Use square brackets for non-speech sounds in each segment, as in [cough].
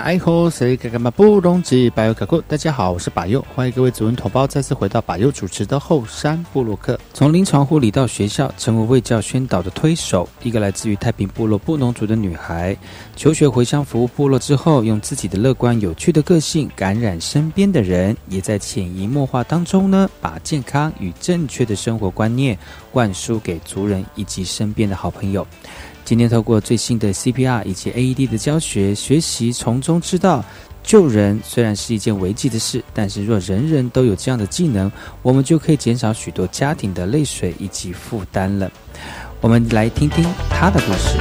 哎吼，谁干干嘛不懂记？百佑卡库，大家好，我是百佑，欢迎各位主人同胞再次回到百佑主持的后山部落客。从临床护理到学校，成为卫教宣导的推手。一个来自于太平部落布农族的女孩，求学回乡服务部落之后，用自己的乐观有趣的个性感染身边的人，也在潜移默化当中呢，把健康与正确的生活观念灌输给族人以及身边的好朋友。今天透过最新的 CPR 以及 AED 的教学学习，从中知道救人虽然是一件违纪的事，但是若人人都有这样的技能，我们就可以减少许多家庭的泪水以及负担了。我们来听听他的故事。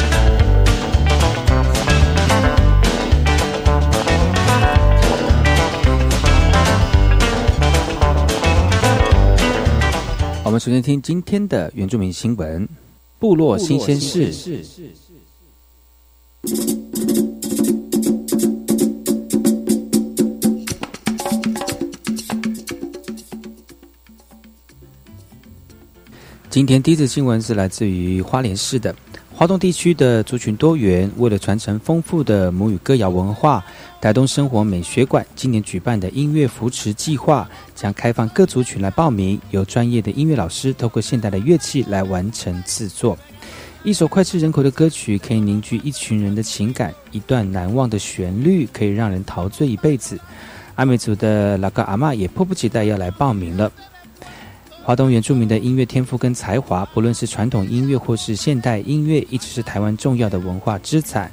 我们首先听今天的原住民新闻。部落新鲜事。今天第一则新闻是来自于花莲市的。华东地区的族群多元，为了传承丰富的母语歌谣文化，台东生活美学馆今年举办的音乐扶持计划，将开放各族群来报名，由专业的音乐老师透过现代的乐器来完成制作。一首脍炙人口的歌曲，可以凝聚一群人的情感；一段难忘的旋律，可以让人陶醉一辈子。阿美族的老个阿妈也迫不及待要来报名了。华东原住民的音乐天赋跟才华，不论是传统音乐或是现代音乐，一直是台湾重要的文化资产。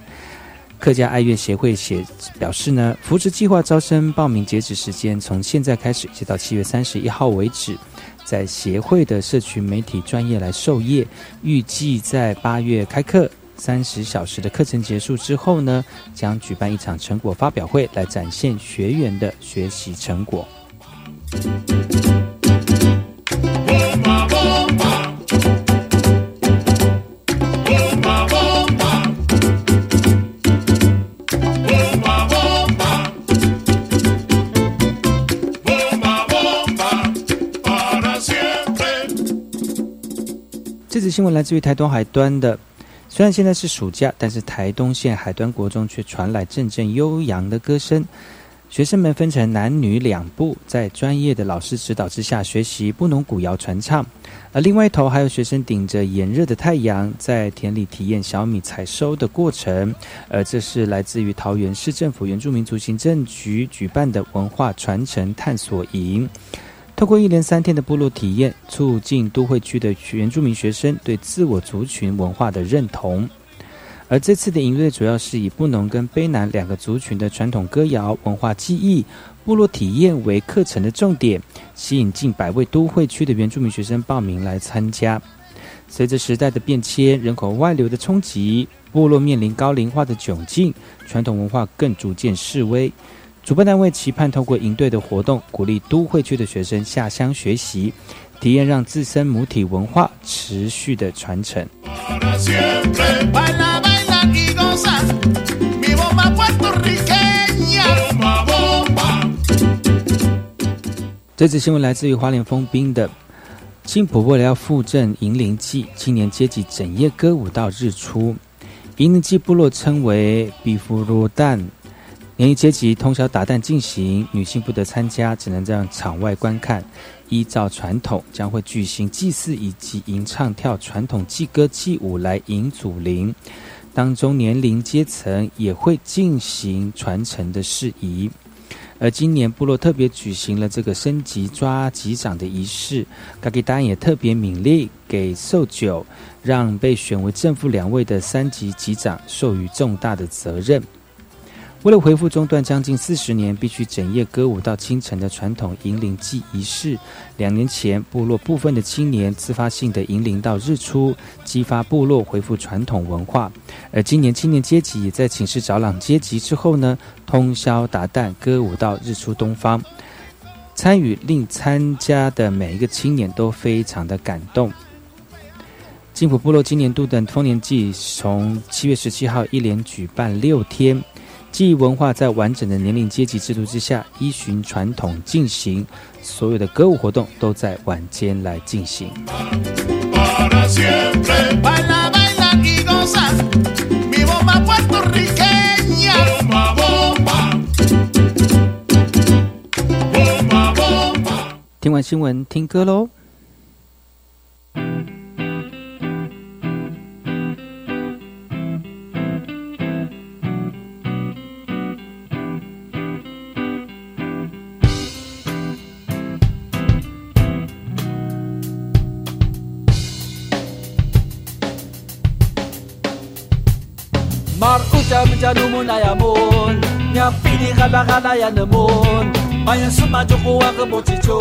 客家爱乐协会写表示呢，扶持计划招生报名截止时间从现在开始，直到七月三十一号为止，在协会的社群媒体专业来授业，预计在八月开课，三十小时的课程结束之后呢，将举办一场成果发表会，来展现学员的学习成果。新闻来自于台东海端的，虽然现在是暑假，但是台东县海端国中却传来阵阵悠扬的歌声。学生们分成男女两部，在专业的老师指导之下学习布农古谣传唱，而另外一头还有学生顶着炎热的太阳，在田里体验小米采收的过程。而这是来自于桃园市政府原住民族行政局举办的文化传承探索营。透过一连三天的部落体验，促进都会区的原住民学生对自我族群文化的认同。而这次的营队主要是以布农跟卑南两个族群的传统歌谣文化记忆、部落体验为课程的重点，吸引近百位都会区的原住民学生报名来参加。随着时代的变迁、人口外流的冲击，部落面临高龄化的窘境，传统文化更逐渐式微。主办单位期盼透过营队的活动，鼓励都会区的学生下乡学习，体验让自身母体文化持续的传承。这次新闻来自于花莲封冰的金婆婆要复振银灵祭，青年阶级整夜歌舞到日出。银灵祭部落称为比弗罗旦，年龄阶级通宵打蛋进行，女性不得参加，只能在场外观看。依照传统，将会举行祭祀以及吟唱跳传统祭歌祭舞来迎祖灵。当中年龄阶层也会进行传承的事宜。而今年部落特别举行了这个升级抓级长的仪式，嘎吉丹也特别勉励给寿酒，让被选为正副两位的三级级长授予重大的责任。为了恢复中断将近四十年必须整夜歌舞到清晨的传统迎灵祭仪式，两年前部落部分的青年自发性的迎灵到日出，激发部落恢复传统文化。而今年青年阶级也在请示找朗阶级之后呢，通宵达旦歌舞到日出东方，参与令参加的每一个青年都非常的感动。金浦部落今年度的丰年祭从七月十七号一连举办六天。记忆文化在完整的年龄阶级制度之下，依循传统进行，所有的歌舞活动都在晚间来进行。听完新闻，听歌喽。ya mon nyafidi kala kala ya nemon maya suma joko wa ke mochicho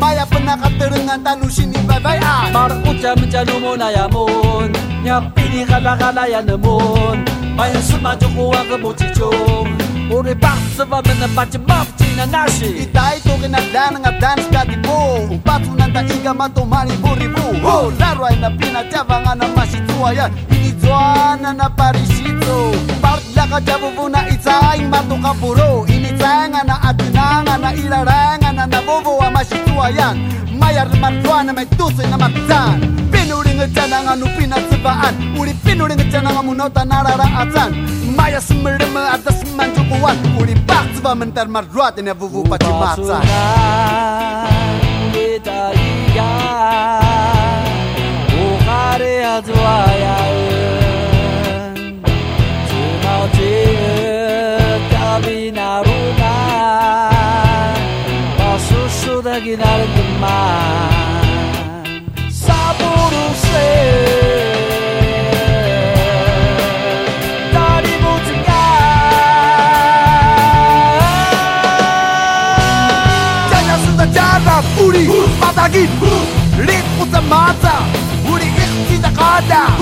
maya pernah katerengan tanu sini bye bye ah mar uca menjalu mon ya. Mon nyafidi kala kala ya nemon maya suma joko wa ke mochicho Ore passa va mena pache mafti na nashi Itai toke na dana nga dance ka di bo. Upatu nanta iga mato mani buribu Oh, larwa ina pina tiavanga na masitua ya. Ini joana na parisito akajabubu na itzain matu kapuro. Ini tanga na atinanga na ilaranga na nabubu wa masituayan mayar matwana maitusi na matan pinuring jananga nupina tsibaan. Uri pinuring jananga munota narara atan. Maya semerema atas mancukuan uri pak tsiba mentar marduat ne bubu pacimatsa Kita iya, bukan ada 있긴 하겠지만 사부르세 우리. 바닥이 립보자마자 우리 시작하자.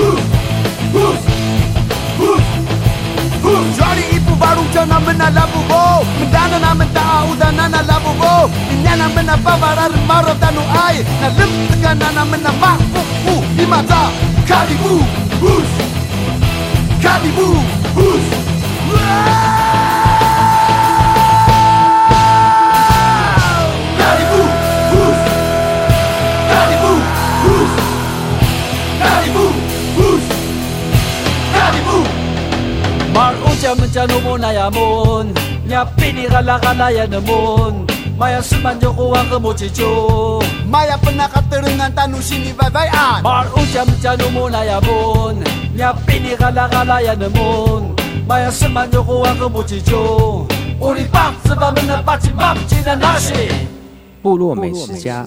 baruchana mena labubo mdana na menta audana na labubo inyana mena bavarar maro tanu ai na limtkana na mena mafuku imata karibu bus karibu bus Yeah! Namun Maya Maya namun Maya Uri 部落美食家。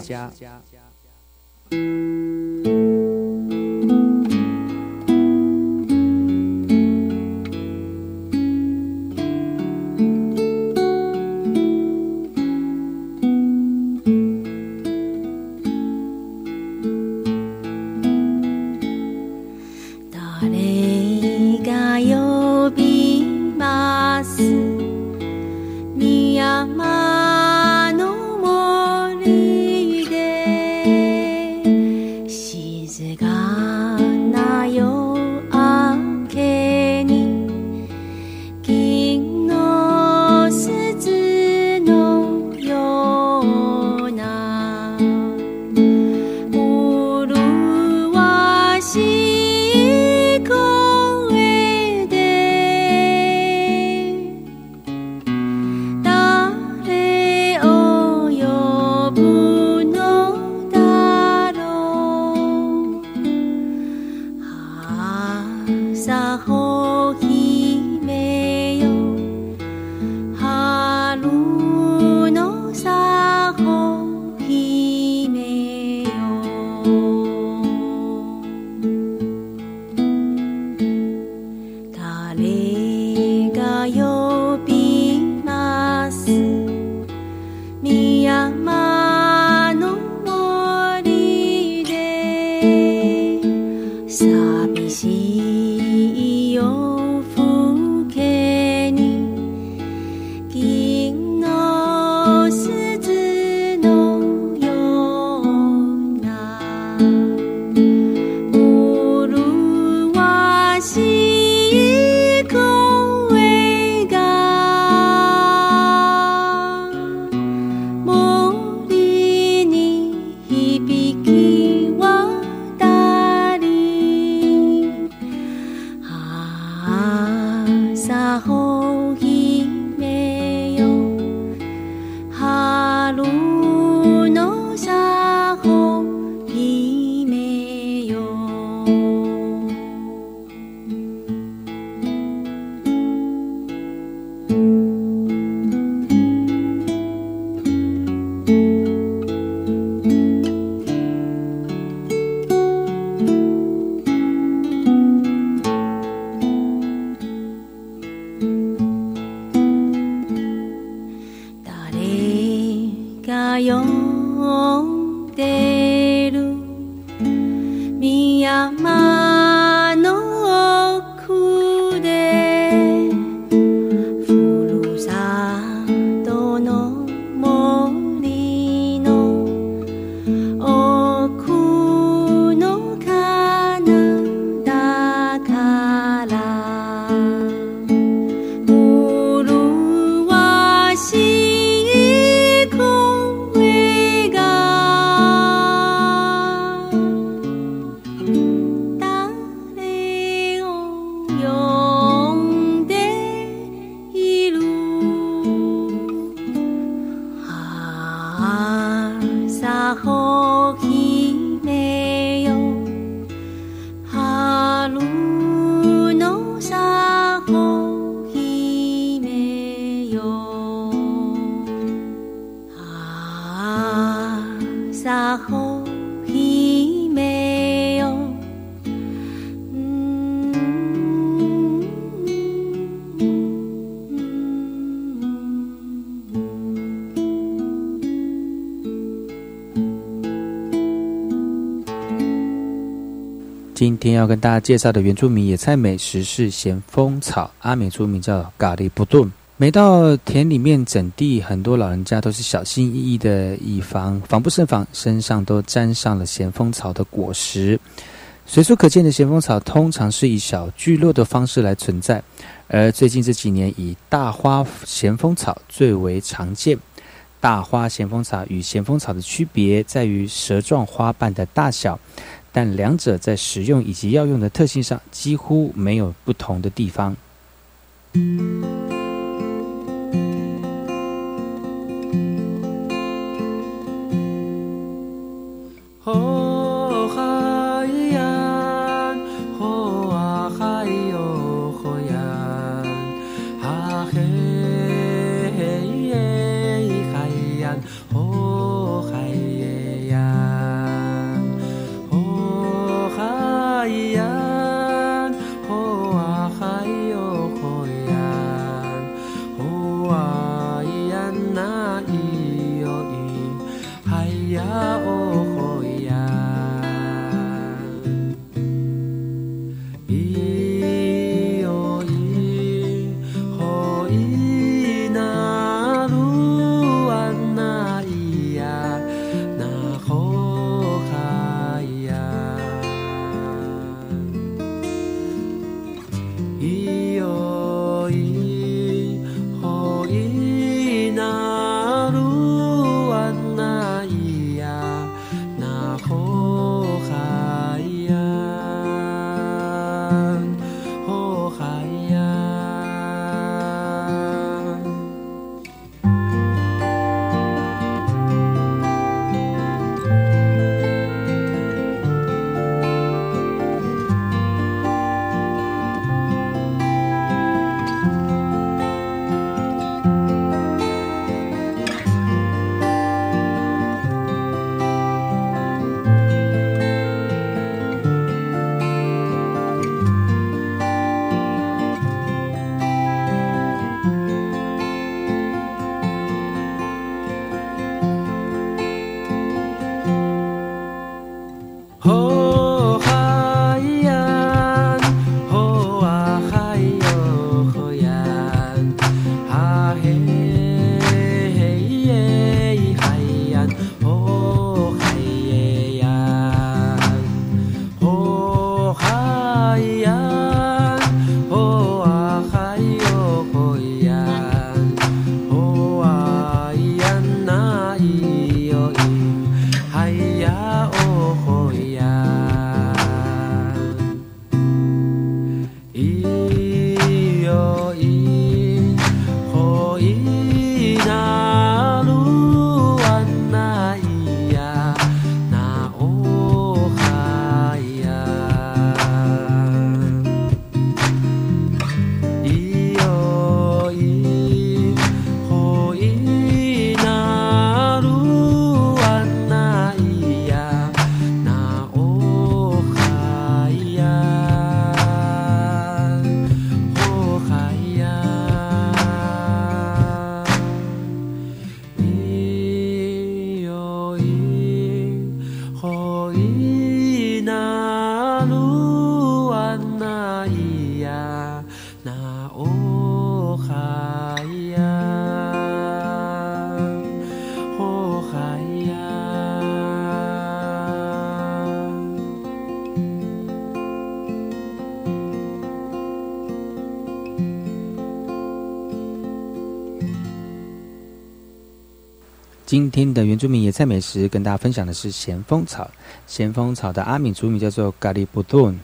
要跟大家介绍的原住民野菜美食是咸丰草，阿美族名叫咖喱布顿。每到田里面整地，很多老人家都是小心翼翼的，以防防不胜防，身上都沾上了咸丰草的果实。随处可见的咸丰草，通常是以小聚落的方式来存在，而最近这几年，以大花咸丰草最为常见。大花咸丰草与咸丰草的区别在于蛇状花瓣的大小。但两者在使用以及药用的特性上几乎没有不同的地方。Yeah. 有一今天的原住民野菜美食，跟大家分享的是咸丰草。咸丰草的阿美族名叫做咖喱布顿。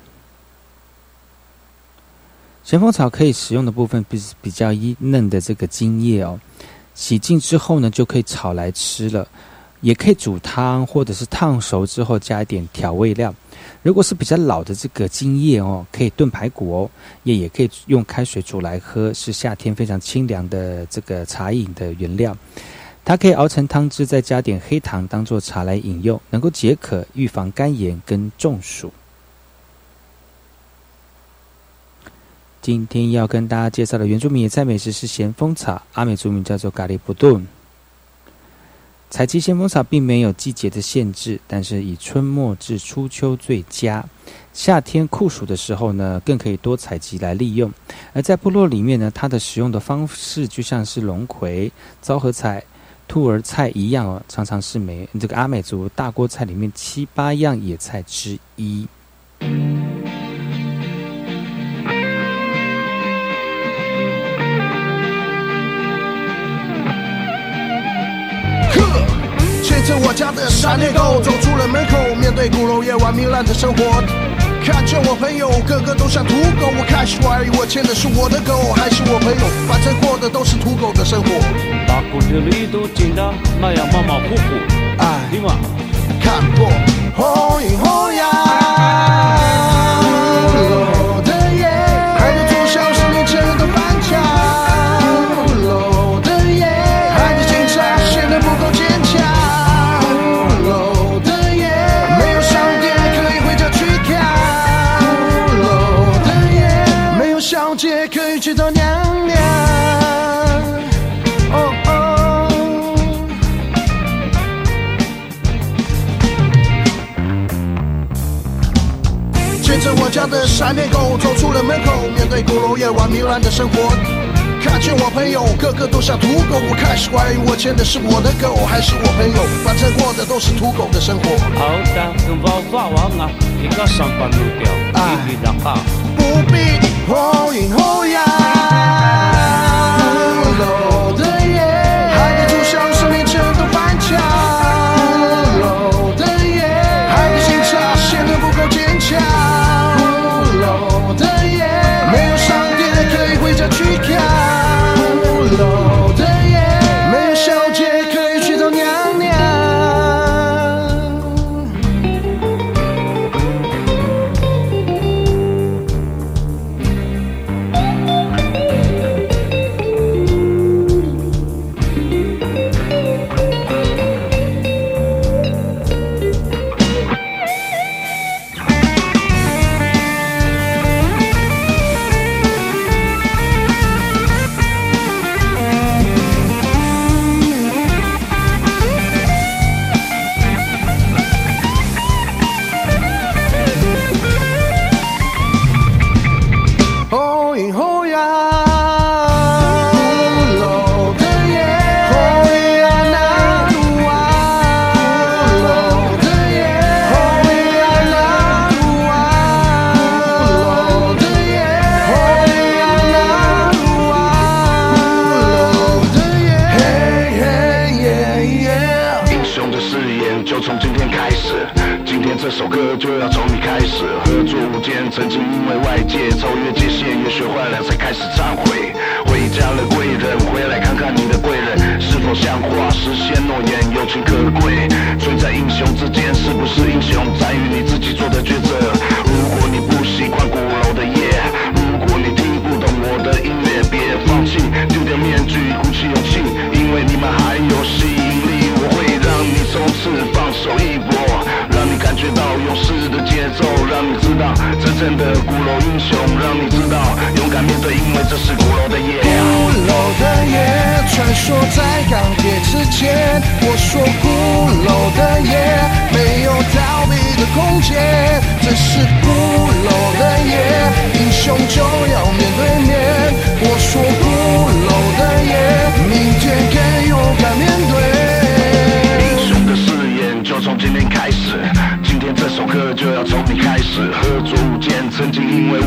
咸丰草可以食用的部分比比较嫩的这个茎叶哦，洗净之后呢，就可以炒来吃了，也可以煮汤或者是烫熟之后加一点调味料。如果是比较老的这个茎叶哦，可以炖排骨哦，也也可以用开水煮来喝，是夏天非常清凉的这个茶饮的原料。它可以熬成汤汁，再加点黑糖，当做茶来饮用，能够解渴、预防肝炎跟中暑。今天要跟大家介绍的原住民野菜美食是咸丰草，阿美族名叫做咖喱布顿。采集咸丰草并没有季节的限制，但是以春末至初秋最佳。夏天酷暑的时候呢，更可以多采集来利用。而在部落里面呢，它的使用的方式就像是龙葵、糟和菜。兔儿菜一样哦，常常是美这个阿美族大锅菜里面七八样野菜之一。牵着我家的闪电狗走出了门口，面对鼓楼夜晚糜烂的生活。看着我朋友个个都像土狗，我开始怀疑我牵的是我的狗还是我朋友，反正过的都是土狗的生活。大谷的里都紧张那样马马虎虎，哎，听嘛，看破红影红呀。的闪电狗走出了门口，面对鼓楼夜晚糜烂的生活，看见我朋友个个都像土狗，我开始怀疑我牵的是我的狗还是我朋友，反正过的都是土狗的生活。好的，一个上班不必。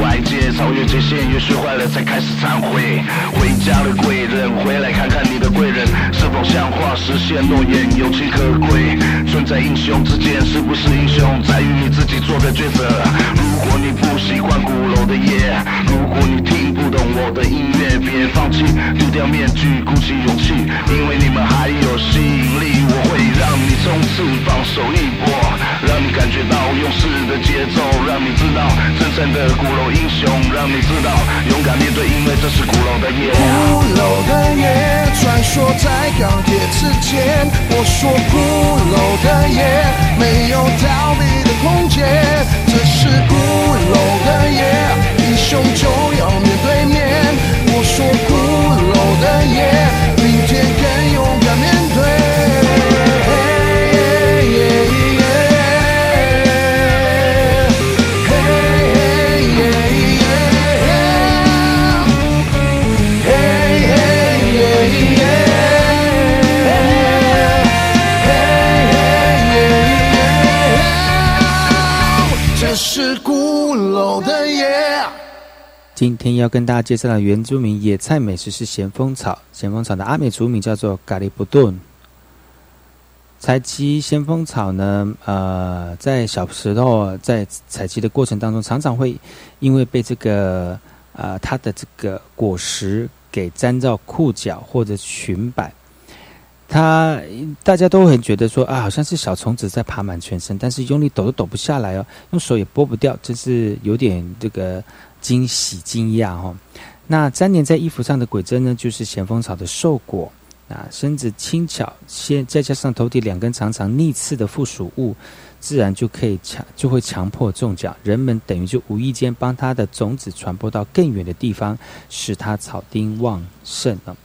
外界超越界限，也学坏了才开始忏悔。回家的贵人，回来看看你的贵人是否像话，实现诺言，有情可贵。存在英雄之间，是不是英雄，在于你自己做的抉择。如果你不习惯鼓楼的夜，如果你听不懂我的音乐，别放弃，丢掉面具，鼓起勇气，因为你们还有吸引力。我会让你冲刺放手一搏，让你感觉到勇士的节奏，让你知道真正的鼓楼英雄，让你知道勇敢面对，因为这是鼓楼的夜。鼓楼的夜，穿梭在钢铁之间。我说鼓楼的夜，没有逃避的空间。这是鼓楼的夜，英雄就要面对面。我说鼓楼的夜，要跟大家介绍的原住民野菜美食是咸丰草。咸丰草的阿美族名叫做咖喱布顿。采集咸丰草呢，呃，在小时候在采集的过程当中，常常会因为被这个呃它的这个果实给粘到裤脚或者裙摆，它大家都很觉得说啊，好像是小虫子在爬满全身，但是用力抖都抖不下来哦，用手也拨不掉，真是有点这个惊喜惊讶哦。那粘连在衣服上的鬼针呢，就是咸丰草的瘦果。啊，身子轻巧，先再加上头顶两根长长逆刺的附属物，自然就可以强就会强迫中奖。人们等于就无意间帮它的种子传播到更远的地方，使它草丁旺盛了。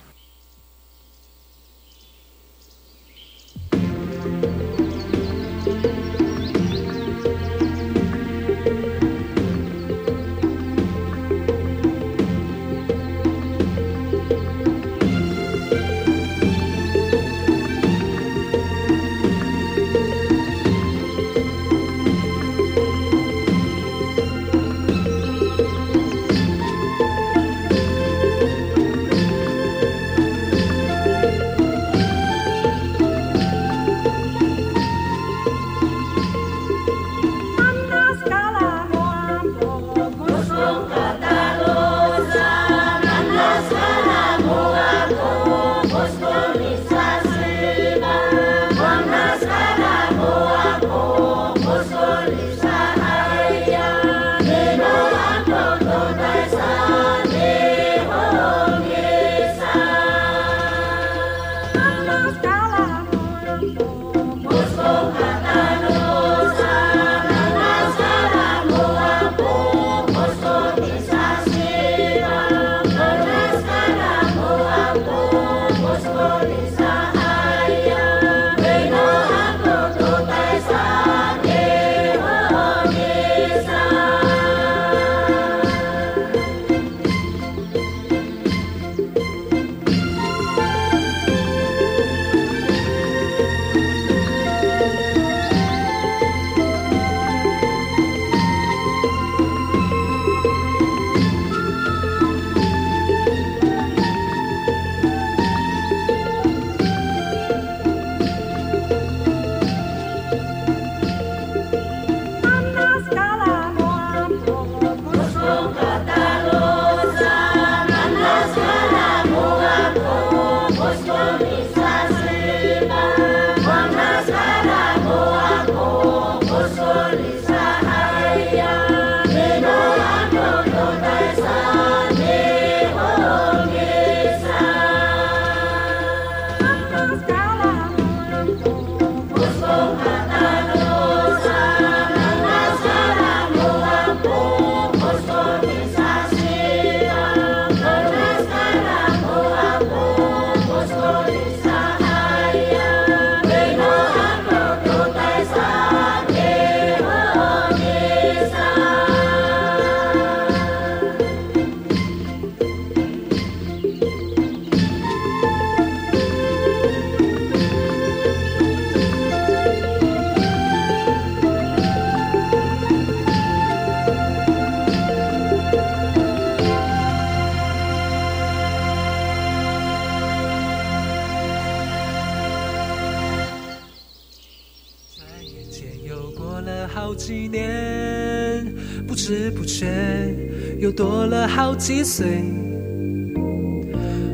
几岁，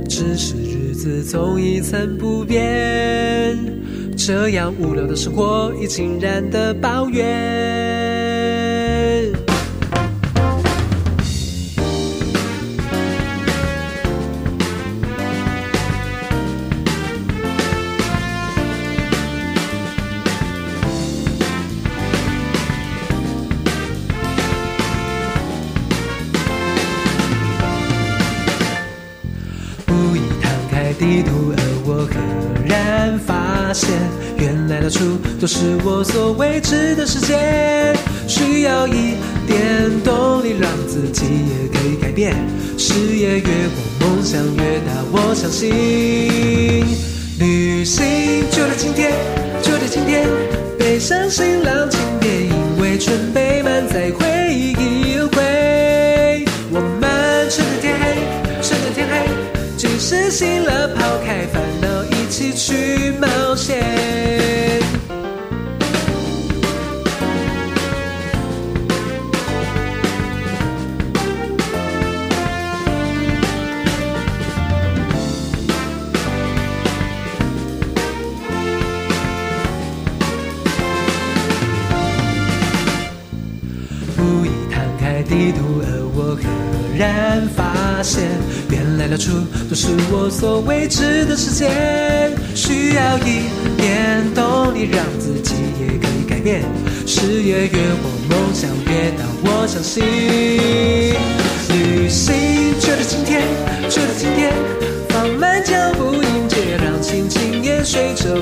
只是日子总一成不变，这样无聊的生活已经然的抱怨。都是我所未知的世界，需要一点动力，让自己也可以改变。视野越广，梦想越大，我相信。旅行就在今天，就在今天，背上行囊，请别因为准备满载回忆而归。我们趁着天黑，趁着天黑，即使醒了，抛开烦恼，一起去冒险。到处都是我所未知的世界，需要一点动力，让自己也可以改变。事业越广，梦想越大，我相信。旅行就在今天，就在今天，放慢脚步迎接，让心情也随着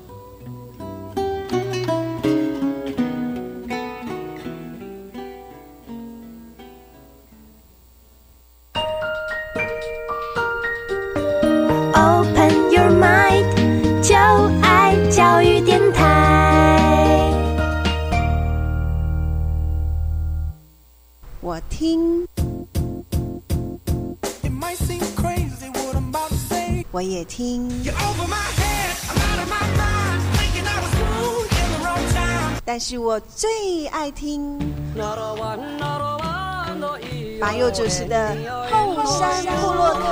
但是我最爱听马佑主持的后山部落客。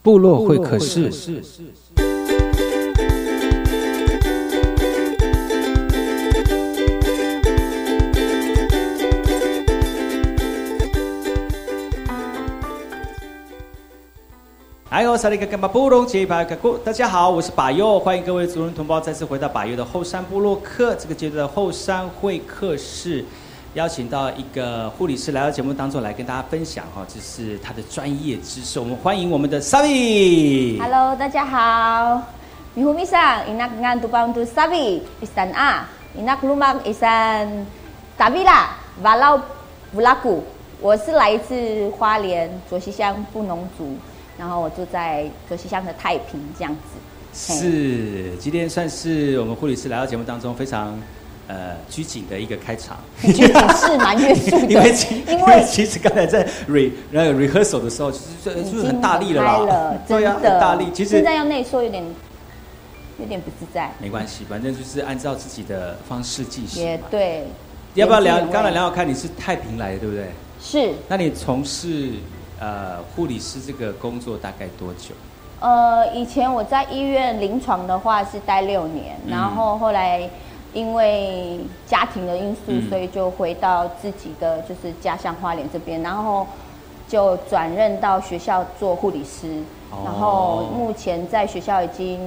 部落会客室。哎呦，萨利克干巴布隆，杰巴卡古，大家好，我是巴佑，欢迎各位族人同胞再次回到巴佑的后山部落客这个阶段的后山会客室，邀请到一个护理师来到节目当中来跟大家分享哈，这是他的专业知识，我们欢迎我们的萨比。Hello，大家好，米胡米桑，伊那安杜邦杜萨比，伊三啊，伊那克鲁曼伊三达比拉瓦劳布拉古，我是来自花莲卓溪乡布农族。然后我住在左西乡的太平这样子。是，今天算是我们护理师来到节目当中非常呃拘谨的一个开场。拘谨是蛮约束的，[laughs] 因为因为其实刚才在 re 那个 rehearsal 的时候，其实就是很大力了啦，[laughs] 对呀，很大力。其实现在要内缩有点有点不自在。没关系，反正就是按照自己的方式进行。也对。要不要聊？刚才聊聊看，你是太平来的，对不对？是。那你从事呃护理师这个工作大概多久？呃，以前我在医院临床的话是待六年，然后后来因为家庭的因素，所以就回到自己的就是家乡花莲这边，然后就转任到学校做护理师，然后目前在学校已经。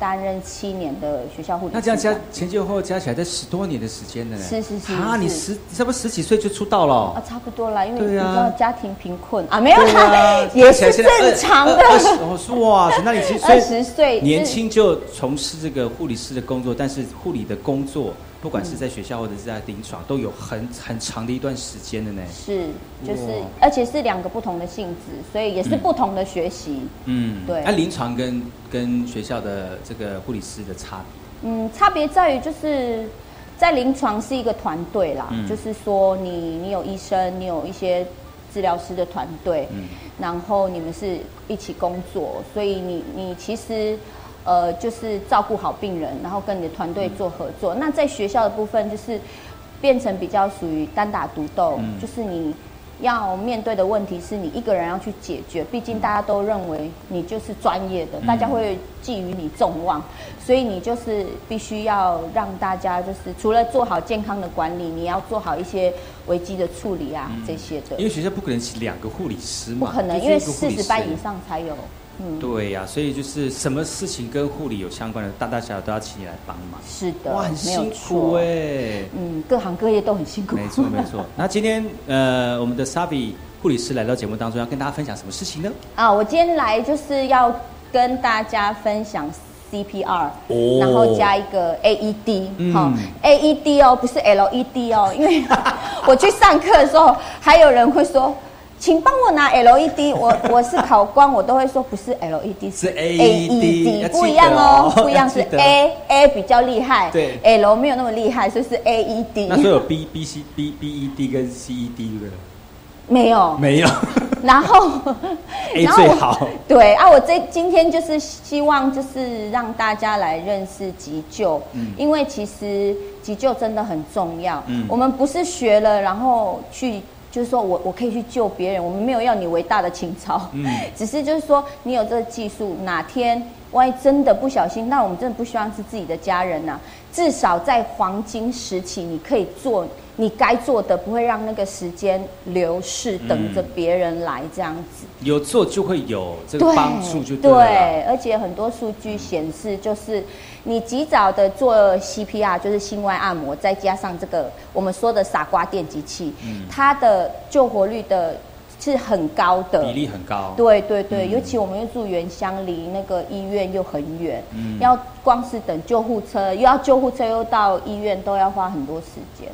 担任七年的学校护理，那这样加前前后后加起来，在十多年的时间呢？是是是啊，你十差不多十几岁就出道了啊，差不多啦，因为你知道家庭贫困啊，没有啦，[laughs] 也是正常的。我说哇，那你其实二十岁年轻就从事这个护理师的工作，但是护理的工作。不管是在学校或者是在临床，都有很很长的一段时间的呢。是，就是，而且是两个不同的性质，所以也是不同的学习。嗯，对。那临床跟跟学校的这个护理师的差别？嗯，差别在于就是在临床是一个团队啦，就是说你你有医生，你有一些治疗师的团队，然后你们是一起工作，所以你你其实。呃，就是照顾好病人，然后跟你的团队做合作。那在学校的部分，就是变成比较属于单打独斗，就是你要面对的问题是你一个人要去解决。毕竟大家都认为你就是专业的，大家会寄予你众望，所以你就是必须要让大家就是除了做好健康的管理，你要做好一些危机的处理啊这些的。因为学校不可能请两个护理师嘛，不可能，因为四十班以上才有。对呀，所以就是什么事情跟护理有相关的，大大小小都要请你来帮忙。是的，哇，很辛苦哎。嗯，各行各业都很辛苦。没错没错。[laughs] 那今天呃，我们的 Sabi 护理师来到节目当中，要跟大家分享什么事情呢？啊，我今天来就是要跟大家分享 CPR，然后加一个 AED，好，AED 哦，不是 LED 哦，因为 [laughs] 我去上课的时候，还有人会说。请帮我拿 LED，我我是考官，我都会说不是 LED，是 AED，不一样哦，不一样是 A A 比较厉害，对，L 没有那么厉害，所以是 AED。那所以有 B B C B B E D 跟 C E D 对没有，没有。[laughs] 然后 A 最好。对啊，我这今天就是希望就是让大家来认识急救，因为其实急救真的很重要。嗯，我们不是学了然后去。就是说我我可以去救别人，我们没有要你伟大的情操，嗯，[laughs] 只是就是说你有这个技术，哪天万一真的不小心，那我们真的不希望是自己的家人呐。至少在黄金时期，你可以做你该做的，不会让那个时间流逝，等着别人来这样子。有做就会有这个帮助，就对对，而且很多数据显示，就是你及早的做 CPR，就是心外按摩，再加上这个我们说的傻瓜电击器，它的救活率的。是很高的比例很高，对对对，尤其我们又住原乡，离那个医院又很远，要光是等救护车，又要救护车又到医院，都要花很多时间。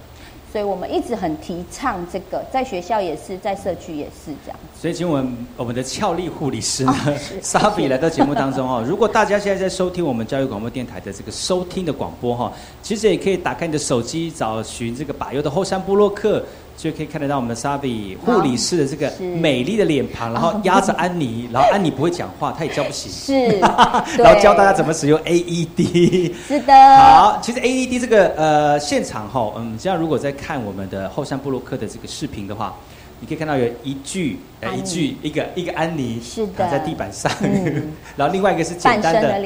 所以我们一直很提倡这个，在学校也是，在社区也是这样。所以请问我们的俏丽护理师呢，莎比来到节目当中哦。如果大家现在在收听我们教育广播电台的这个收听的广播哈，其实也可以打开你的手机，找寻这个把优的后山部落客。就可以看得到我们的莎比护理师的这个美丽的脸庞，然后压着安妮，然后安妮不会讲话，她也叫不醒，是，[laughs] 然后教大家怎么使用 AED，是的。好，其实 AED 这个呃现场哈，嗯，这样如果在看我们的后山布洛克的这个视频的话，你可以看到有一句呃一句一个一个安妮是躺在地板上，[laughs] 然后另外一个是简单的。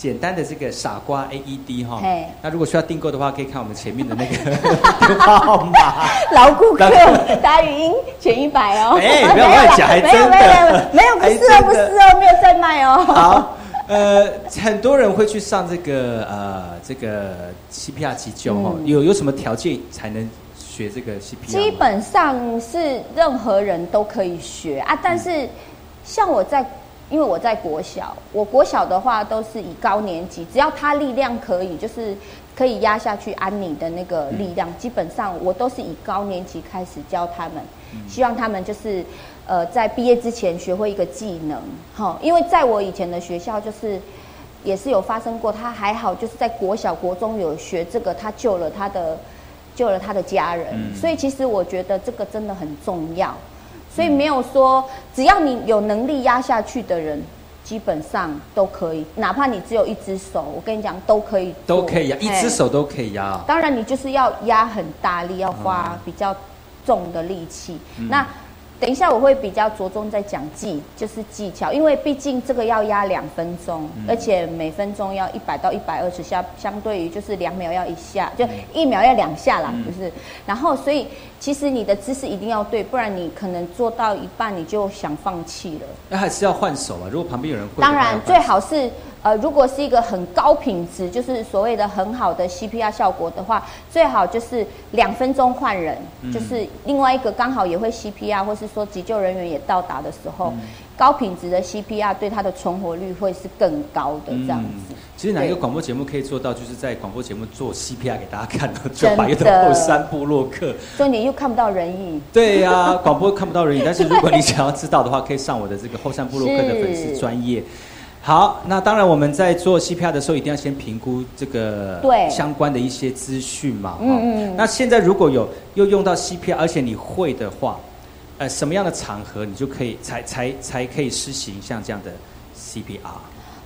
简单的这个傻瓜 AED 哈，那如果需要订购的话，可以看我们前面的那个 [laughs] 电话号码。老顾客，打语音全一百哦。哎，不要乱讲，还真的。没有没有没有，不是哦不是哦，没有在卖哦。好，呃，很多人会去上这个呃这个 CPR 急救哈，有有什么条件才能学这个 CPR？基本上是任何人都可以学啊，但是像我在。因为我在国小，我国小的话都是以高年级，只要他力量可以，就是可以压下去安妮的那个力量，基本上我都是以高年级开始教他们。希望他们就是呃在毕业之前学会一个技能，哈，因为在我以前的学校就是也是有发生过，他还好就是在国小国中有学这个，他救了他的救了他的家人，所以其实我觉得这个真的很重要，所以没有说只要你有能力压下去的人。基本上都可以，哪怕你只有一只手，我跟你讲都可以，都可以压，一只手都可以压。当然，你就是要压很大力，要花比较重的力气。那。等一下，我会比较着重在讲技，就是技巧，因为毕竟这个要压两分钟，而且每分钟要一百到一百二十下，相对于就是两秒要一下，就一秒要两下啦，就是。然后，所以其实你的姿势一定要对，不然你可能做到一半你就想放弃了。那还是要换手啊，如果旁边有人会。当然，最好是。呃，如果是一个很高品质，就是所谓的很好的 CPR 效果的话，最好就是两分钟换人，就是另外一个刚好也会 CPR，或是说急救人员也到达的时候，高品质的 CPR 对它的存活率会是更高的这样子。其实哪一个广播节目可以做到，就是在广播节目做 CPR 给大家看的，就百越的后山部落客。所以你又看不到人影。对呀，[laughs] 广播看不到人影，但是如果你想要知道的话，可以上我的这个后山部落客的粉丝专业。好，那当然我们在做 CPR 的时候，一定要先评估这个相关的一些资讯嘛。嗯嗯。那现在如果有又用到 CPR，而且你会的话，呃，什么样的场合你就可以才才才可以施行像这样的 CPR？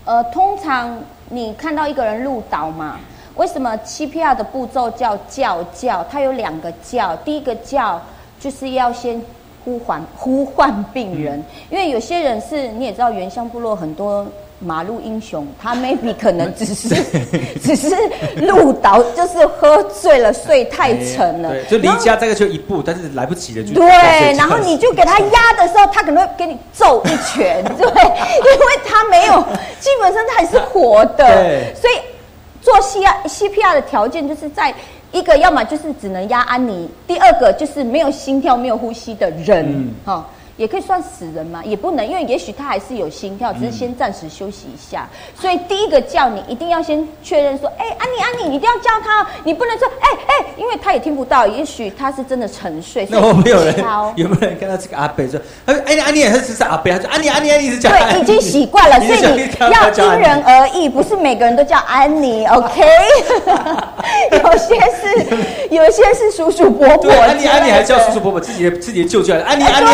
呃，通常你看到一个人入倒嘛，为什么 CPR 的步骤叫叫叫？它有两个叫，第一个叫就是要先呼唤呼唤病人，因为有些人是你也知道，原乡部落很多。马路英雄，他 [laughs] maybe 可能只是 [laughs] 只是路倒，就是喝醉了，睡太沉了。对，就离家大概就一步，但是来不及了就。对，然后你就给他压的时候，他可能会给你揍一拳，[laughs] 对，因为他没有，基本上他还是活的。对，所以做 C R C P R 的条件就是在一个，要么就是只能压安妮，第二个就是没有心跳、没有呼吸的人，哈。也可以算死人吗？也不能，因为也许他还是有心跳，只是先暂时休息一下。所以第一个叫你，一定要先确认说：“哎，安妮，安妮，你一定要叫他，你不能说哎哎，因为他也听不到。也许他是真的沉睡。[laughs] ”那我没有人有没有人看到这个阿北说：“哎，安妮，安妮他是是阿北，他说安妮，安妮，安妮是叫。”对，已经习惯了，[laughs] 所以你要因人而异，不是每个人都叫安妮。OK，[laughs] 有些是有些是叔叔伯伯。安妮，安妮还叫叔叔伯伯，自己的自己的舅舅安妮，安妮。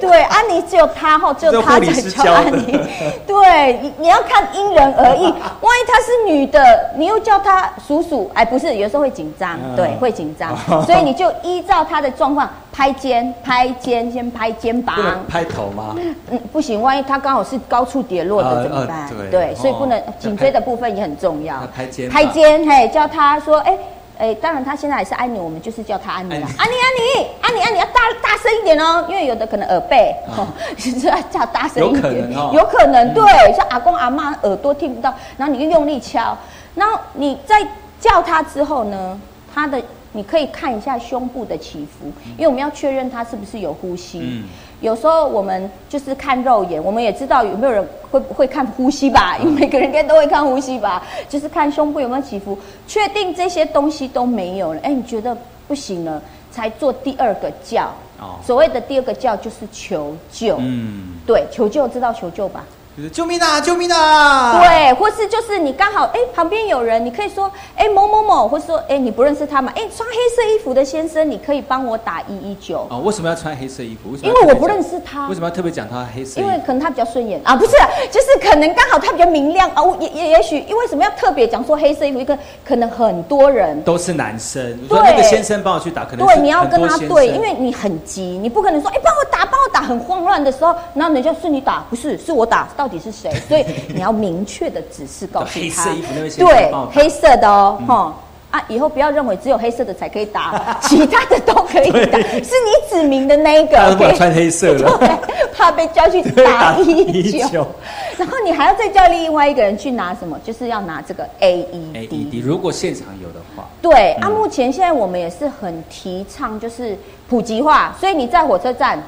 对，安妮 [laughs] 只有她哈，只有她在叫安妮。[laughs] 对，你你要看因人而异。万一她是女的，你又叫她叔叔，哎，不是，有时候会紧张，对，会紧张。[laughs] 所以你就依照她的状况拍肩，拍肩，先拍肩膀，拍头吗？嗯，不行，万一她刚好是高处跌落的怎么办？对，所以不能颈椎的部分也很重要。拍肩，拍肩，嘿，叫她说，哎。哎，当然，他现在还是安妮，我们就是叫他安妮啦。安妮，安妮，安妮，安妮，要大大声一点哦，因为有的可能耳背，[laughs] 就是要叫大声一点。有可能，对，像阿公阿妈耳朵听不到，然后你就用力敲，然后你在叫他之后呢，他的你可以看一下胸部的起伏，因为我们要确认他是不是有呼吸。有时候我们就是看肉眼，我们也知道有没有人会会看呼吸吧？因为每个人应该都会看呼吸吧，就是看胸部有没有起伏，确定这些东西都没有了，哎，你觉得不行了，才做第二个叫。哦，所谓的第二个叫就是求救。嗯，对，求救知道求救吧？救命啊！救命啊！对，或是就是你刚好哎，旁边有人，你可以说哎某某某，或是说哎你不认识他吗？哎，穿黑色衣服的先生，你可以帮我打一一九。哦，为什么要穿黑色衣服？为什么因为我不认识他。为什么要特别讲他黑色？因为可能他比较顺眼啊，不是，就是可能刚好他比较明亮啊。也也也许因，为什么要特别讲说黑色衣服？一个可能很多人都是男生，对那个先生帮我去打，可能对你要跟他对，因为你很急，你不可能说哎帮我打帮我打，很慌乱的时候，然后人家是你打，不是是我打，到底是谁？[laughs] 所以。你要明确的指示告诉他，对，黑色的哦，哈啊，以后不要认为只有黑色的才可以打，[laughs] 其他的都可以打，是你指明的那一个。不能穿黑色的，[laughs] 怕被叫去打一九。然后你还要再叫另外一个人去拿什么？就是要拿这个 AED。如果现场有的话，对啊，目前现在我们也是很提倡就是普及化，所以你在火车站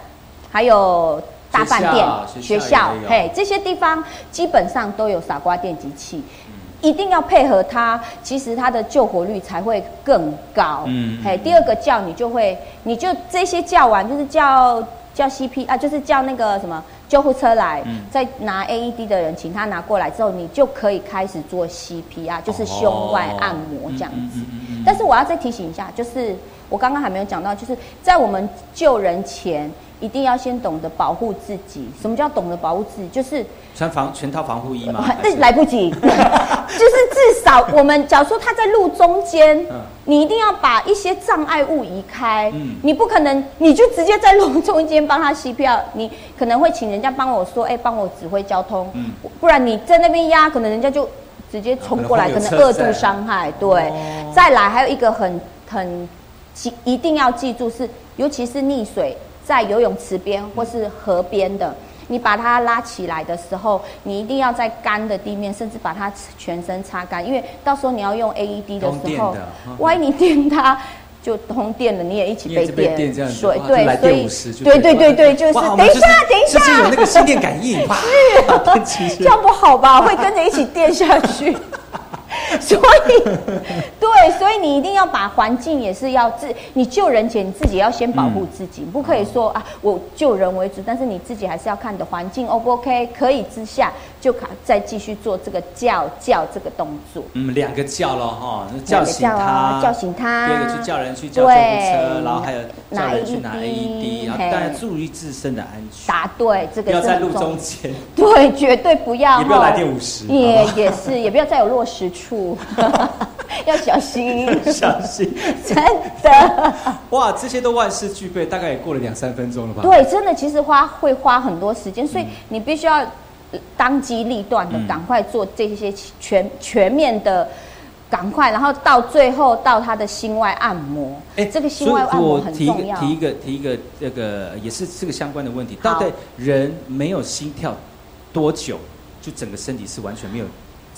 还有。大饭店、学校，嘿，这些地方基本上都有傻瓜电击器。一定要配合它，其实它的救活率才会更高。嗯，嘿，第二个叫你就会，你就这些叫完，就是叫叫 CP 啊，就是叫那个什么救护车来，再拿 AED 的人，请他拿过来之后，你就可以开始做 CPR，就是胸外按摩这样子。但是我要再提醒一下，就是我刚刚还没有讲到，就是在我们救人前。一定要先懂得保护自己。什么叫懂得保护自己？就是穿防全套防护衣吗？[laughs] 那来不及。[laughs] 就是至少我们，假如说他在路中间，你一定要把一些障碍物移开。嗯，你不可能，你就直接在路中间帮他吸票。你可能会请人家帮我说，哎，帮我指挥交通。嗯，不然你在那边压，可能人家就直接冲过来，可能二度伤害。对，再来还有一个很很记，一定要记住是，尤其是溺水。在游泳池边或是河边的，你把它拉起来的时候，你一定要在干的地面，甚至把它全身擦干，因为到时候你要用 AED 的时候，万一你电它就通电了，你也一起被电。水对，所以对对对对，就是等一下等一下，有那个心电感应，是 [laughs] 这样不好吧？会跟着一起电下去。[laughs] [laughs] 所以，对，所以你一定要把环境也是要自，你救人前你自己要先保护自己，不可以说啊，我救人为主，但是你自己还是要看你的环境 O 不 OK？可以之下就卡再继续做这个叫叫这个动作。嗯，两个叫了哈，叫醒他，叫醒他。第二个去叫人去叫救护车，然后还有叫人去拿 AED，然后当然注意自身的安全。答对，这个不要在路中间。对，绝对不要。也不要来电五十。也也是，也不要再有落实处。[laughs] 要小心，小心，真的。哇，这些都万事俱备，大概也过了两三分钟了吧？对，真的，其实花会花很多时间，所以你必须要当机立断的，赶快做这些全全面的，赶快，然后到最后到他的心外按摩。哎，这个心外按摩很重要。提一个提一个这个也是这个相关的问题，大概人没有心跳多久，就整个身体是完全没有。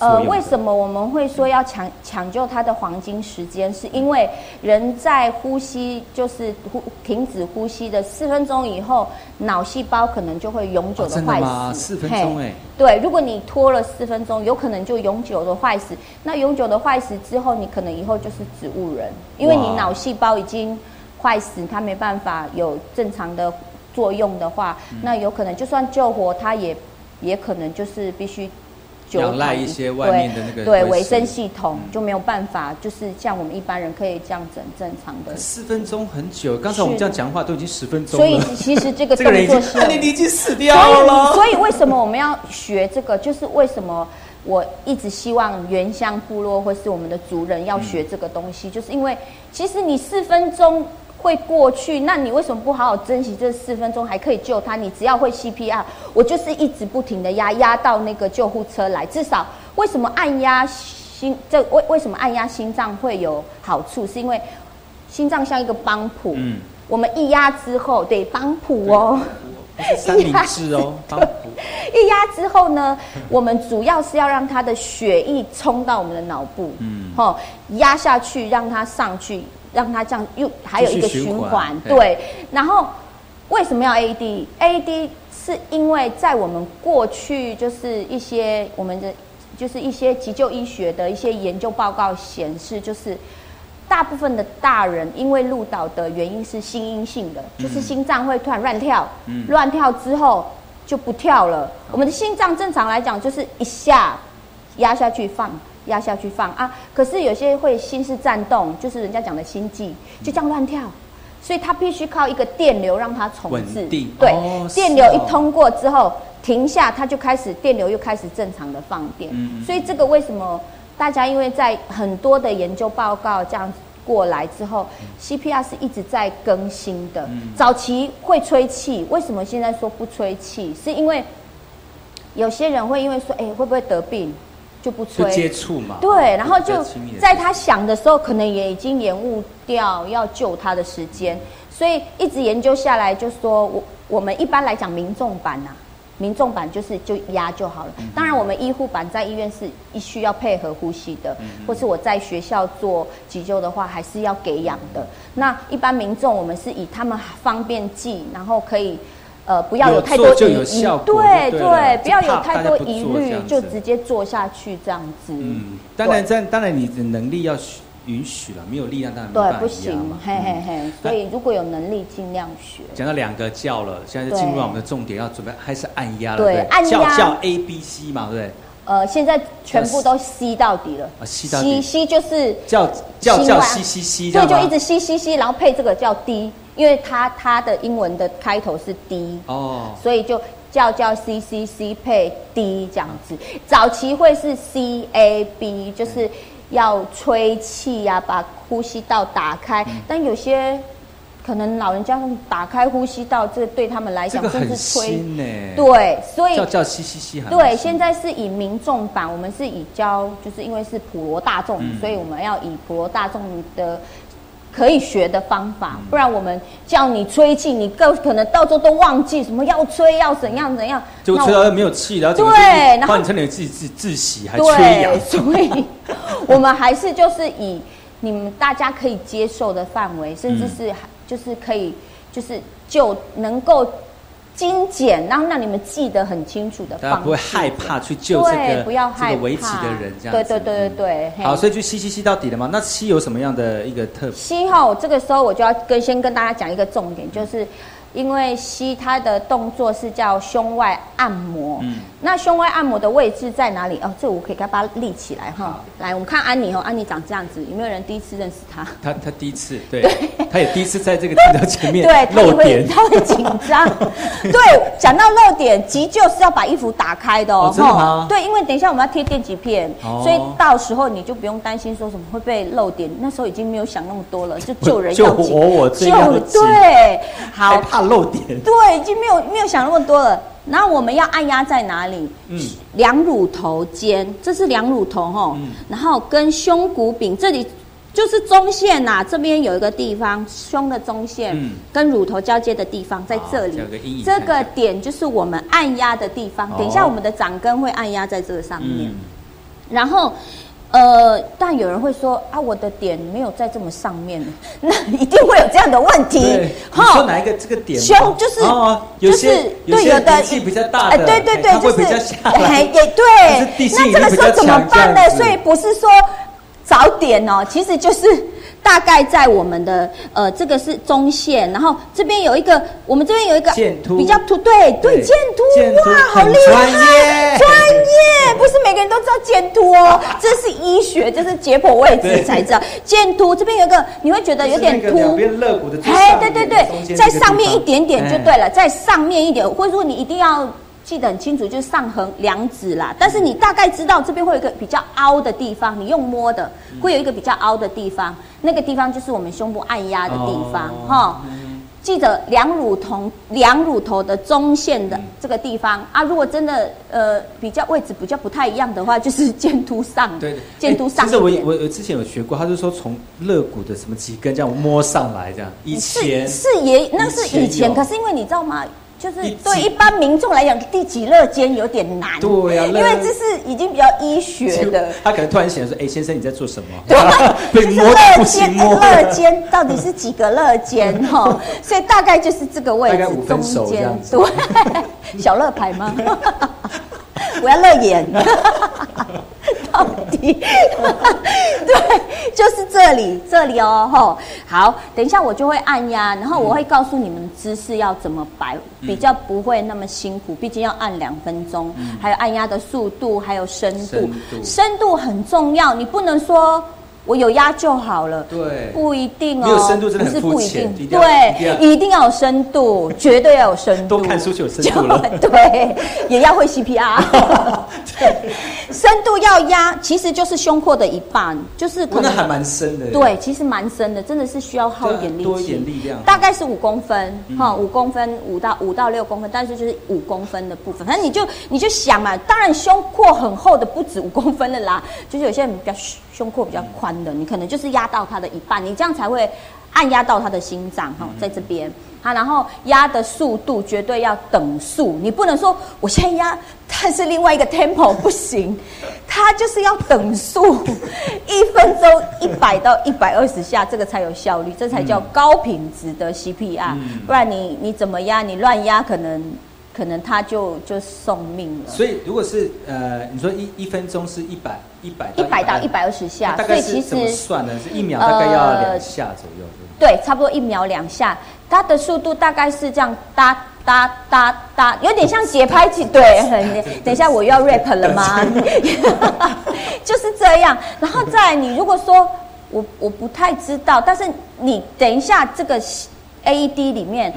呃，为什么我们会说要抢抢救他的黄金时间？是因为人在呼吸，就是呼停止呼吸的四分钟以后，脑细胞可能就会永久的坏死。四分钟哎，对，如果你拖了四分钟，有可能就永久的坏死。那永久的坏死之后，你可能以后就是植物人，因为你脑细胞已经坏死，它没办法有正常的作用的话，那有可能就算救活，它也也可能就是必须。仰赖一些外面的那个对维生系统就没有办法，就是像我们一般人可以这样整正常的。四分钟很久，刚才我们这样讲话都已经十分钟了。所以其实这个动作是，[laughs] 你已经死掉了。所以为什么我们要学这个？就是为什么我一直希望原乡部落或是我们的族人要学这个东西，就是因为其实你四分钟。会过去，那你为什么不好好珍惜这四分钟，还可以救他？你只要会 CPR，我就是一直不停的压压到那个救护车来。至少为什么按压心？这为为什么按压心脏会有好处？是因为心脏像一个帮浦，嗯，我们一压之后，对帮浦哦，三明治哦。[laughs] 一压之后呢，我们主要是要让他的血液冲到我们的脑部，嗯，吼，压下去让它上去。让它这样又还有一个循环，对。然后为什么要 AD？AD 是因为在我们过去就是一些我们的就是一些急救医学的一些研究报告显示，就是大部分的大人因为入岛的原因是心因性的，就是心脏会突然乱跳，乱跳之后就不跳了。我们的心脏正常来讲就是一下压下去放。压下去放啊！可是有些会心室颤动，就是人家讲的心悸，就这样乱跳，所以他必须靠一个电流让它重置。对，电流一通过之后停下，它就开始电流又开始正常的放电。所以这个为什么大家因为在很多的研究报告这样过来之后，CPR 是一直在更新的。早期会吹气，为什么现在说不吹气？是因为有些人会因为说，哎，会不会得病？就不吹接触嘛，对，然后就在他想的时候，可能也已经延误掉要救他的时间，所以一直研究下来，就说我我们一般来讲民众版呐，民众版就是就压就好了。当然，我们医护版在医院是一需要配合呼吸的，或是我在学校做急救的话，还是要给氧的。那一般民众，我们是以他们方便记，然后可以。呃，不要有太多疑疑，对对，不要有太多疑虑，就直接做下去这样子。嗯，当然，在当然你的能力要允许了，没有力量当然对不行，嘿嘿嘿。所以如果有能力，尽量学。讲到两个叫了，现在进入到我们的重点，要准备还是按压了？对，按压叫 A B C 嘛，对不对？呃，现在全部都吸到底了。啊，吸到底。吸就是叫叫叫吸吸吸，对，就一直吸吸吸，然后配这个叫 D。因为它它的英文的开头是 D 哦，所以就叫叫 C C C 配 D 这样子。早期会是 C A B，就是要吹气呀，把呼吸道打开。但有些可能老人家打开呼吸道，这对他们来讲真是吹对，所以叫叫吸吸吸对，现在是以民众版，我们是以教，就是因为是普罗大众，所以我们要以普罗大众的。可以学的方法，不然我们叫你吹气，你更可能到时候都忘记什么要吹要怎样怎样，就吹到没有气，然后对，然后你成你自己自自喜还缺氧，[laughs] 所以我们还是就是以你们大家可以接受的范围，甚至是就是可以就是就能够。精简，然后让你们记得很清楚的方式，不会害怕去救这个这个围棋的人，这样对对对对对。好，所以就吸吸吸到底了吗？那吸有什么样的一个特？吸后，这个时候我就要跟先跟大家讲一个重点，就是。因为吸它的动作是叫胸外按摩，嗯，那胸外按摩的位置在哪里？哦，这我可以给它立起来哈。来，我们看安妮哦，安妮长这样子，有没有人第一次认识她？她她第一次，对，她也第一次在这个镜头前面 [laughs] 对露点，她会紧张。[laughs] 对，讲到露点，急救是要把衣服打开的哦。真的吗？对，因为等一下我们要贴电极片，所以到时候你就不用担心说什么会被露点。那时候已经没有想那么多了，就救人要紧，救我我救对，好怕。漏点对，已经没有没有想那么多了。然后我们要按压在哪里？嗯，两乳头间，这是两乳头哈。嗯。然后跟胸骨柄这里就是中线呐，这边有一个地方，胸的中线，嗯，跟乳头交接的地方在这里。这个点就是我们按压的地方。等一下我们的掌根会按压在这个上面。然后。呃，但有人会说啊，我的点没有在这么上面，[laughs] 那一定会有这样的问题。你说哪一个这个点？胸就是就是对有的气比较大的，对对对，就是也对。那这个时候怎么办呢？所以不是说找点哦，其实就是。大概在我们的呃，这个是中线，然后这边有一个，我们这边有一个比较凸，对对，剑突，哇，好厉害，专业，不是每个人都知道剑突哦，[laughs] 这是医学，这是解剖位置才知道。剑突。这边有一个，你会觉得有点凸，肋骨的，哎，对对对，在上面一点点就对了，在上面一点，或者说你一定要。记得很清楚，就是上横两指啦。但是你大概知道这边会有一个比较凹的地方，你用摸的会有一个比较凹的地方，那个地方就是我们胸部按压的地方哈。记得两乳头两乳头的中线的这个地方啊。如果真的呃比较位置比较不太一样的话，就是剑突上。对，剑突上。其实我我我之前有学过，他是说从肋骨的什么几根这样摸上来这样。以前是也那是以前，可是因为你知道吗？就是对一般民众来讲，第几乐间有点难。对呀，因为这是已经比较医学的。[laughs] 他可能突然想说：“哎，先生你在做什么？” [laughs] 对，[laughs] 就是肋间，乐间到底是几个乐间？哈，所以大概就是这个位置，中间。对，小乐牌吗？我要乐眼。到底，[laughs] 对，就是这里，这里哦，吼，好，等一下我就会按压，然后我会告诉你们姿势要怎么摆，比较不会那么辛苦，毕竟要按两分钟，还有按压的速度，还有深度，深度很重要，你不能说。我有压就好了，对，不一定哦，没有深度真的很肤浅，对，一定要。有深度，绝对要有深度，多看书就有深度了，[laughs] 对，也要会 CPR，[laughs] 对，深度要压，其实就是胸廓的一半，就是可能还蛮深的，对，其实蛮深的，真的是需要耗一点力气，多一点力量，大概是五公分，哈，五公分，五到五到六公分，但是就是五公分的部分，反正你就你就想嘛，当然胸廓很厚的不止五公分的啦，就是有些人比较胸廓比较宽的，你可能就是压到它的一半，你这样才会按压到他的心脏哈，在这边啊，然后压的速度绝对要等速，你不能说我现在压，但是另外一个 tempo 不行，太它就是要等速，[laughs] 一分钟一百到一百二十下，这个才有效率，这才叫高品质的 CPR。不然你你怎么压，你乱压，可能可能他就就送命了。所以如果是呃，你说一一分钟是一百一百一百到一百二十下，所以其实怎么算呢？是一秒大概要两下左右。对，差不多一秒两下，它的速度大概是这样哒。哒哒哒，有点像节拍器，[laughs] 对，很。等一下我又要 rap 了吗？[laughs] 就是这样。然后再你如果说我我不太知道，但是你等一下这个 AED 里面，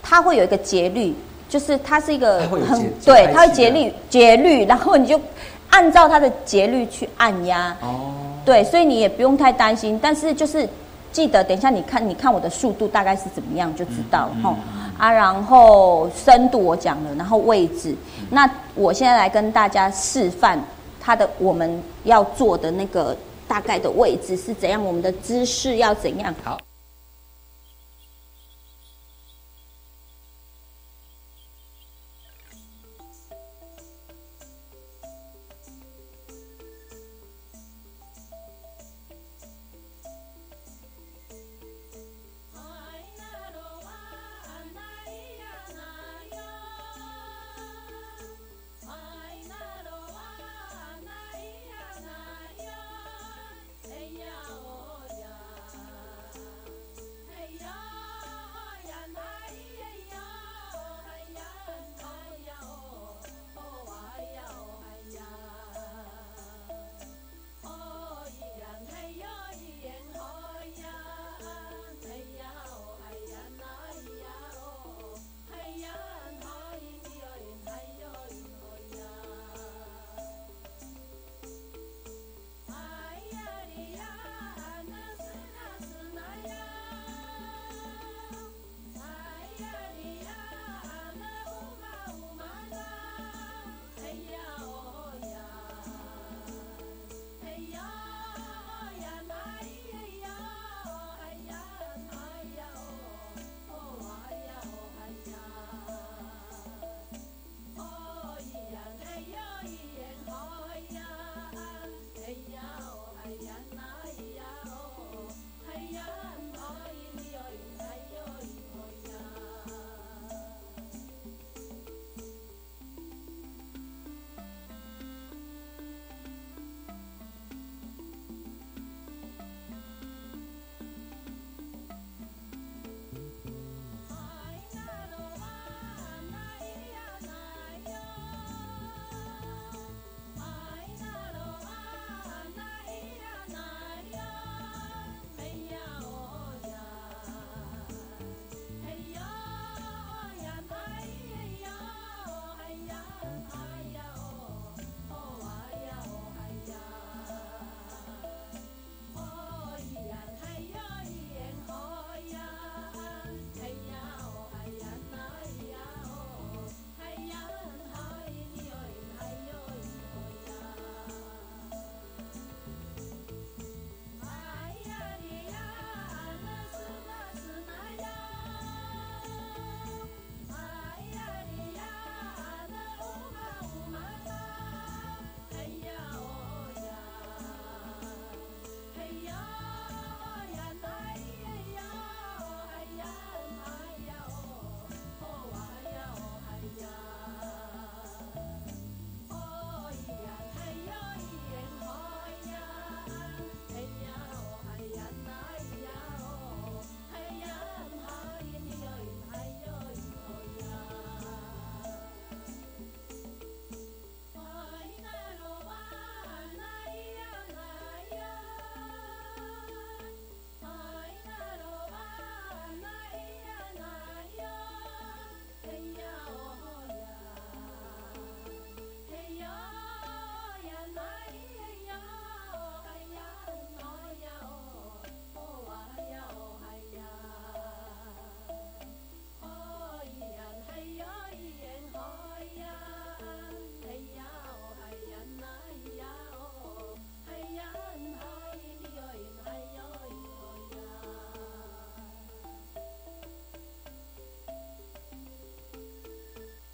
它会有一个节律，就是它是一个很对，它会节律节律，[laughs] 然后你就按照它的节律去按压。哦。对，所以你也不用太担心，但是就是记得等一下你看你看我的速度大概是怎么样就知道了哈。啊，然后深度我讲了，然后位置，那我现在来跟大家示范它的我们要做的那个大概的位置是怎样，我们的姿势要怎样。好。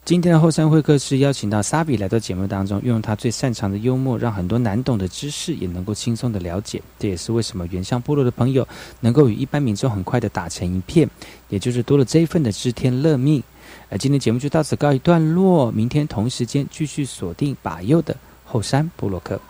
今天的后山会客室邀请到萨比来到节目当中，运用他最擅长的幽默，让很多难懂的知识也能够轻松的了解。这也是为什么原乡部落的朋友能够与一般民众很快的打成一片，也就是多了这一份的知天乐命。而今天节目就到此告一段落，明天同时间继续锁定把右的后山部落客。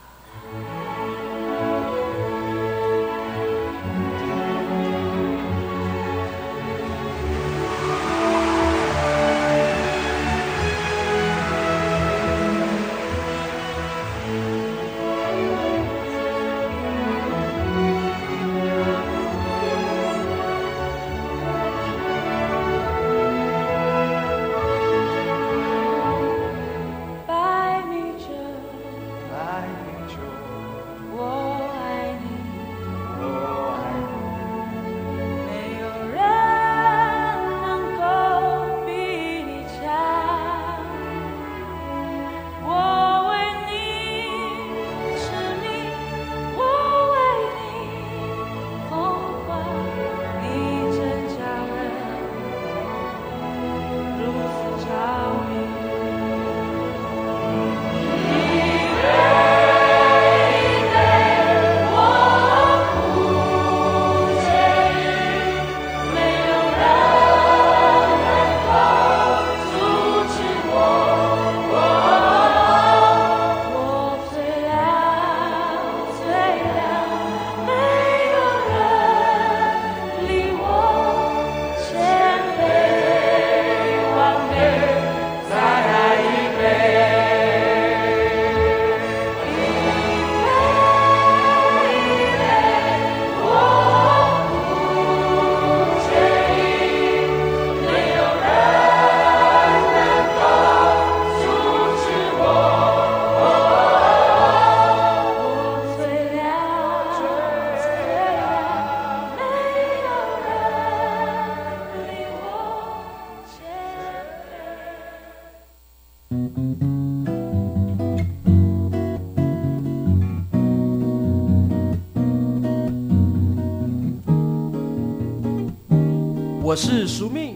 是苏命。